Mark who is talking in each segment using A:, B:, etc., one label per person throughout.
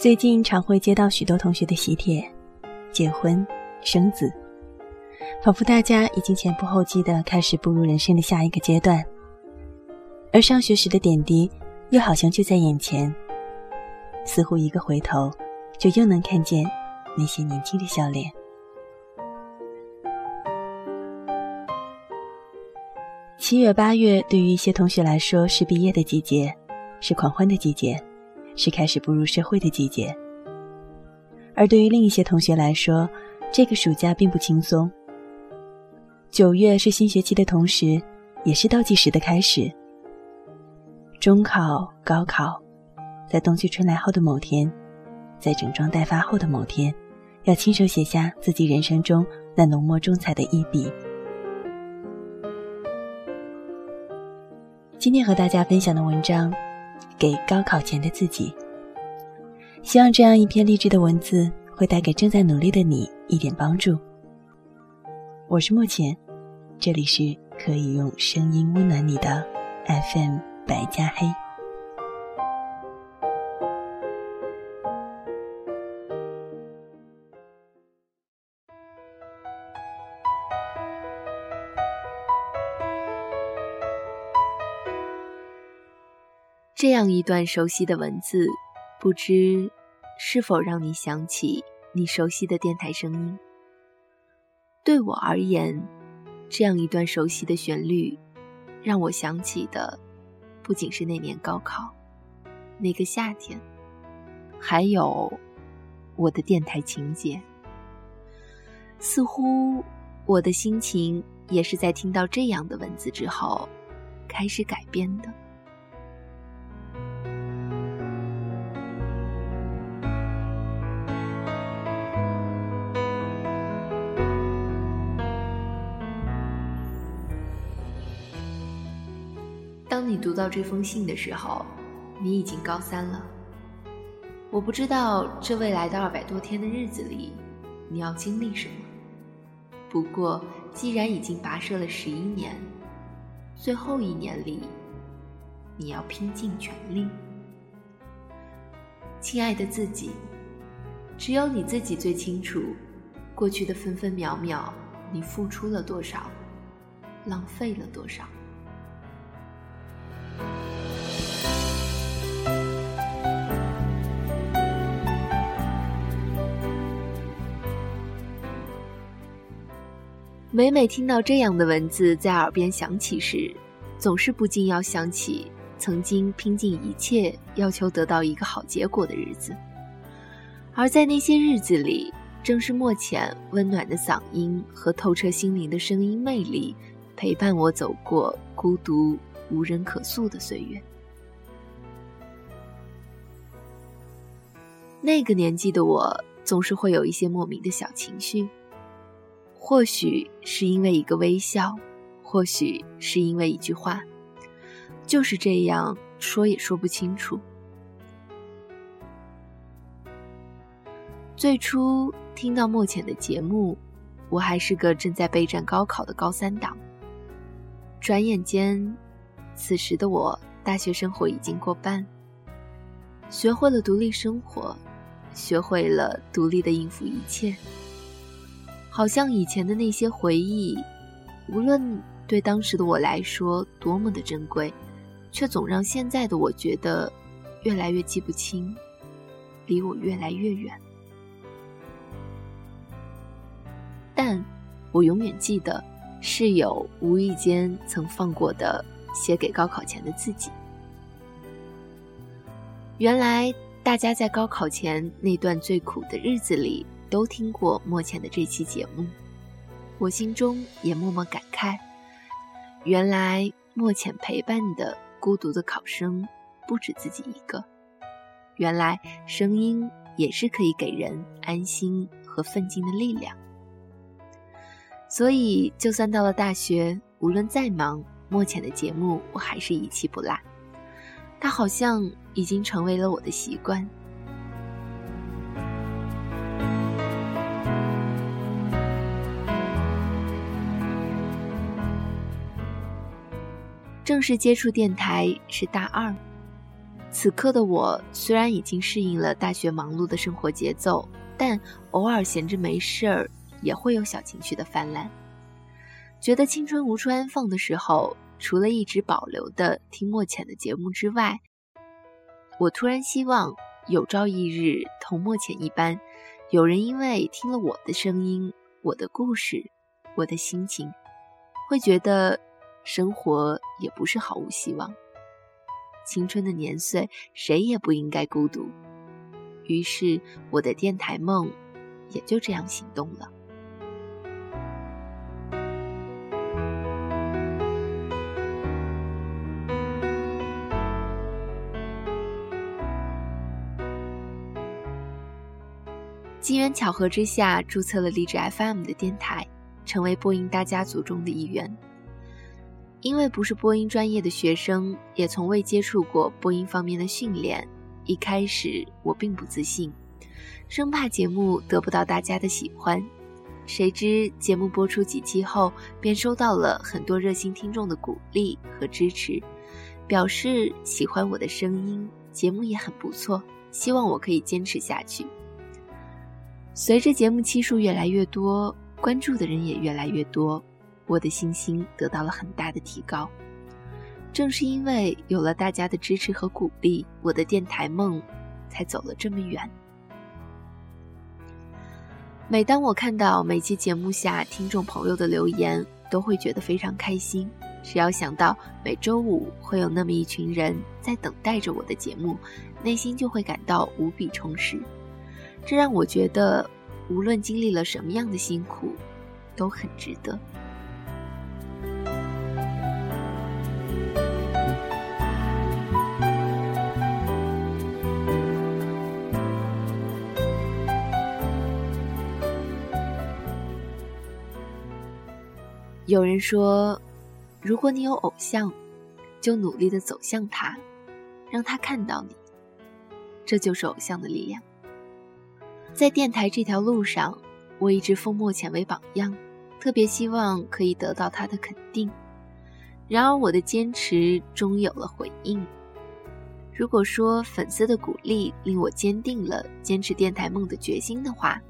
A: 最近常会接到许多同学的喜帖，结婚、生子，仿佛大家已经前仆后继的开始步入人生的下一个阶段，而上学时的点滴又好像就在眼前，似乎一个回头，就又能看见那些年轻的笑脸。七月、八月对于一些同学来说是毕业的季节，是狂欢的季节，是开始步入社会的季节。而对于另一些同学来说，这个暑假并不轻松。九月是新学期的同时，也是倒计时的开始。中考、高考，在冬去春来后的某天，在整装待发后的某天，要亲手写下自己人生中那浓墨重彩的一笔。今天和大家分享的文章，给高考前的自己。希望这样一篇励志的文字会带给正在努力的你一点帮助。我是莫浅，这里是可以用声音温暖你的 FM 白加黑。
B: 这样一段熟悉的文字，不知是否让你想起你熟悉的电台声音？对我而言，这样一段熟悉的旋律，让我想起的不仅是那年高考，那个夏天，还有我的电台情节。似乎我的心情也是在听到这样的文字之后，开始改变的。你读到这封信的时候，你已经高三了。我不知道这未来的二百多天的日子里，你要经历什么。不过，既然已经跋涉了十一年，最后一年里，你要拼尽全力。亲爱的自己，只有你自己最清楚，过去的分分秒秒，你付出了多少，浪费了多少。每每听到这样的文字在耳边响起时，总是不禁要想起曾经拼尽一切要求得到一个好结果的日子。而在那些日子里，正是莫浅温暖的嗓音和透彻心灵的声音魅力，陪伴我走过孤独无人可诉的岁月。那个年纪的我，总是会有一些莫名的小情绪。或许是因为一个微笑，或许是因为一句话，就是这样说也说不清楚。最初听到莫浅的节目，我还是个正在备战高考的高三党。转眼间，此时的我大学生活已经过半，学会了独立生活，学会了独立的应付一切。好像以前的那些回忆，无论对当时的我来说多么的珍贵，却总让现在的我觉得越来越记不清，离我越来越远。但我永远记得室友无意间曾放过的写给高考前的自己。原来大家在高考前那段最苦的日子里。都听过莫浅的这期节目，我心中也默默感慨：原来莫浅陪伴的孤独的考生不止自己一个，原来声音也是可以给人安心和奋进的力量。所以，就算到了大学，无论再忙，莫浅的节目我还是一期不落。他好像已经成为了我的习惯。正式接触电台是大二，此刻的我虽然已经适应了大学忙碌的生活节奏，但偶尔闲着没事儿，也会有小情绪的泛滥。觉得青春无处安放的时候，除了一直保留的听莫浅的节目之外，我突然希望有朝一日同莫浅一般，有人因为听了我的声音、我的故事、我的心情，会觉得生活也不是毫无希望。青春的年岁，谁也不应该孤独。于是，我的电台梦也就这样行动了。机缘巧合之下，注册了励志 FM 的电台，成为播音大家族中的一员。因为不是播音专业的学生，也从未接触过播音方面的训练，一开始我并不自信，生怕节目得不到大家的喜欢。谁知节目播出几期后，便收到了很多热心听众的鼓励和支持，表示喜欢我的声音，节目也很不错，希望我可以坚持下去。随着节目期数越来越多，关注的人也越来越多，我的信心得到了很大的提高。正是因为有了大家的支持和鼓励，我的电台梦才走了这么远。每当我看到每期节目下听众朋友的留言，都会觉得非常开心。只要想到每周五会有那么一群人在等待着我的节目，内心就会感到无比充实。这让我觉得，无论经历了什么样的辛苦，都很值得。有人说，如果你有偶像，就努力的走向他，让他看到你，这就是偶像的力量。在电台这条路上，我一直奉莫浅为榜样，特别希望可以得到他的肯定。然而，我的坚持终有了回应。如果说粉丝的鼓励令我坚定了坚持电台梦的决心的话，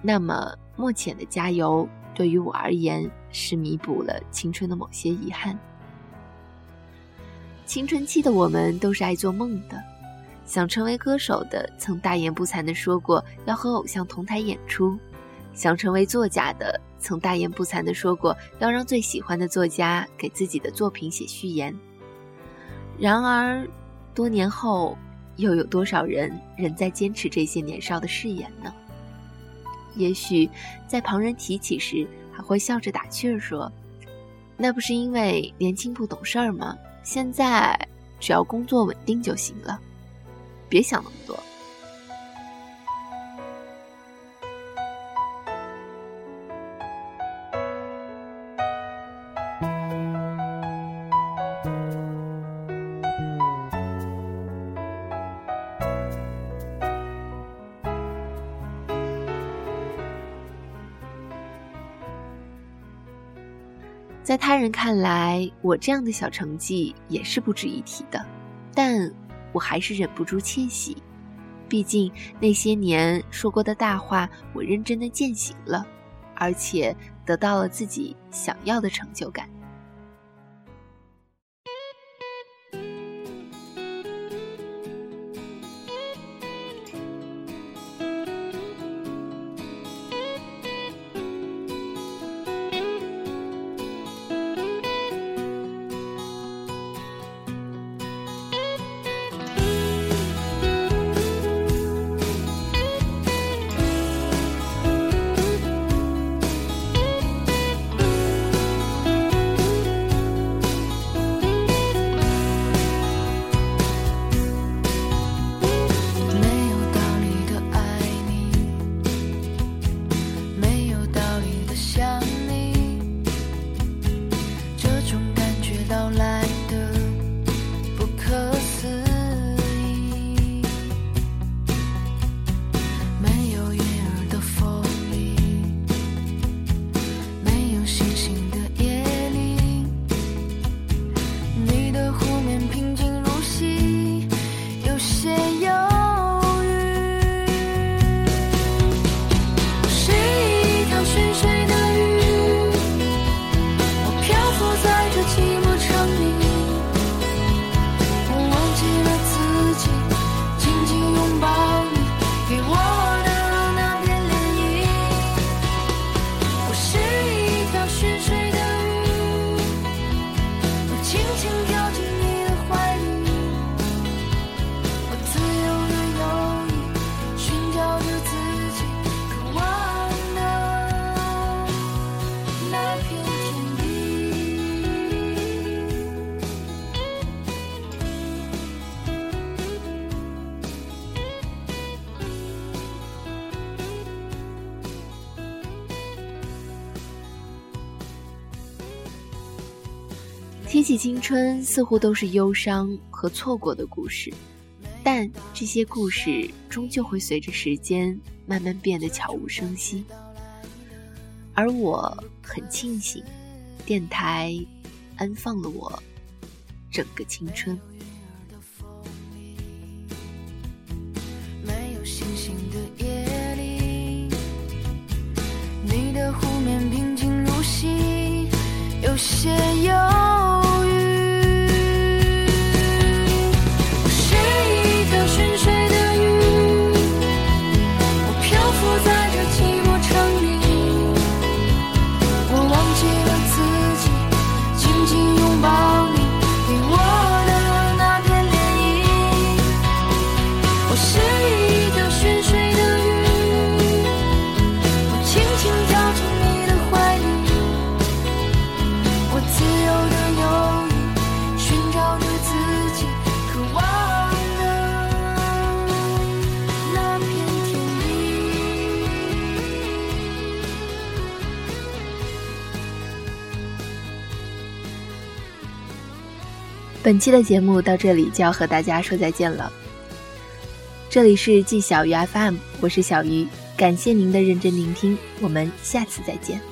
B: 那么莫浅的加油对于我而言是弥补了青春的某些遗憾。青春期的我们都是爱做梦的。想成为歌手的，曾大言不惭地说过要和偶像同台演出；想成为作家的，曾大言不惭地说过要让最喜欢的作家给自己的作品写序言。然而，多年后，又有多少人仍在坚持这些年少的誓言呢？也许，在旁人提起时，会笑着打趣儿说：“那不是因为年轻不懂事儿吗？现在只要工作稳定就行了。”别想那么多。在他人看来，我这样的小成绩也是不值一提的，但。我还是忍不住窃喜，毕竟那些年说过的大话，我认真的践行了，而且得到了自己想要的成就感。提起青春，似乎都是忧伤和错过的故事，但这些故事终究会随着时间慢慢变得悄无声息。而我很庆幸，电台安放了我整个青春。
C: 我是一条寻水的鱼，我轻轻跳进你的怀里，我自由的游弋，寻找着自己渴望的那片天意。
B: 本期的节目到这里就要和大家说再见了。这里是季小鱼 FM，我是小鱼，感谢您的认真聆听，我们下次再见。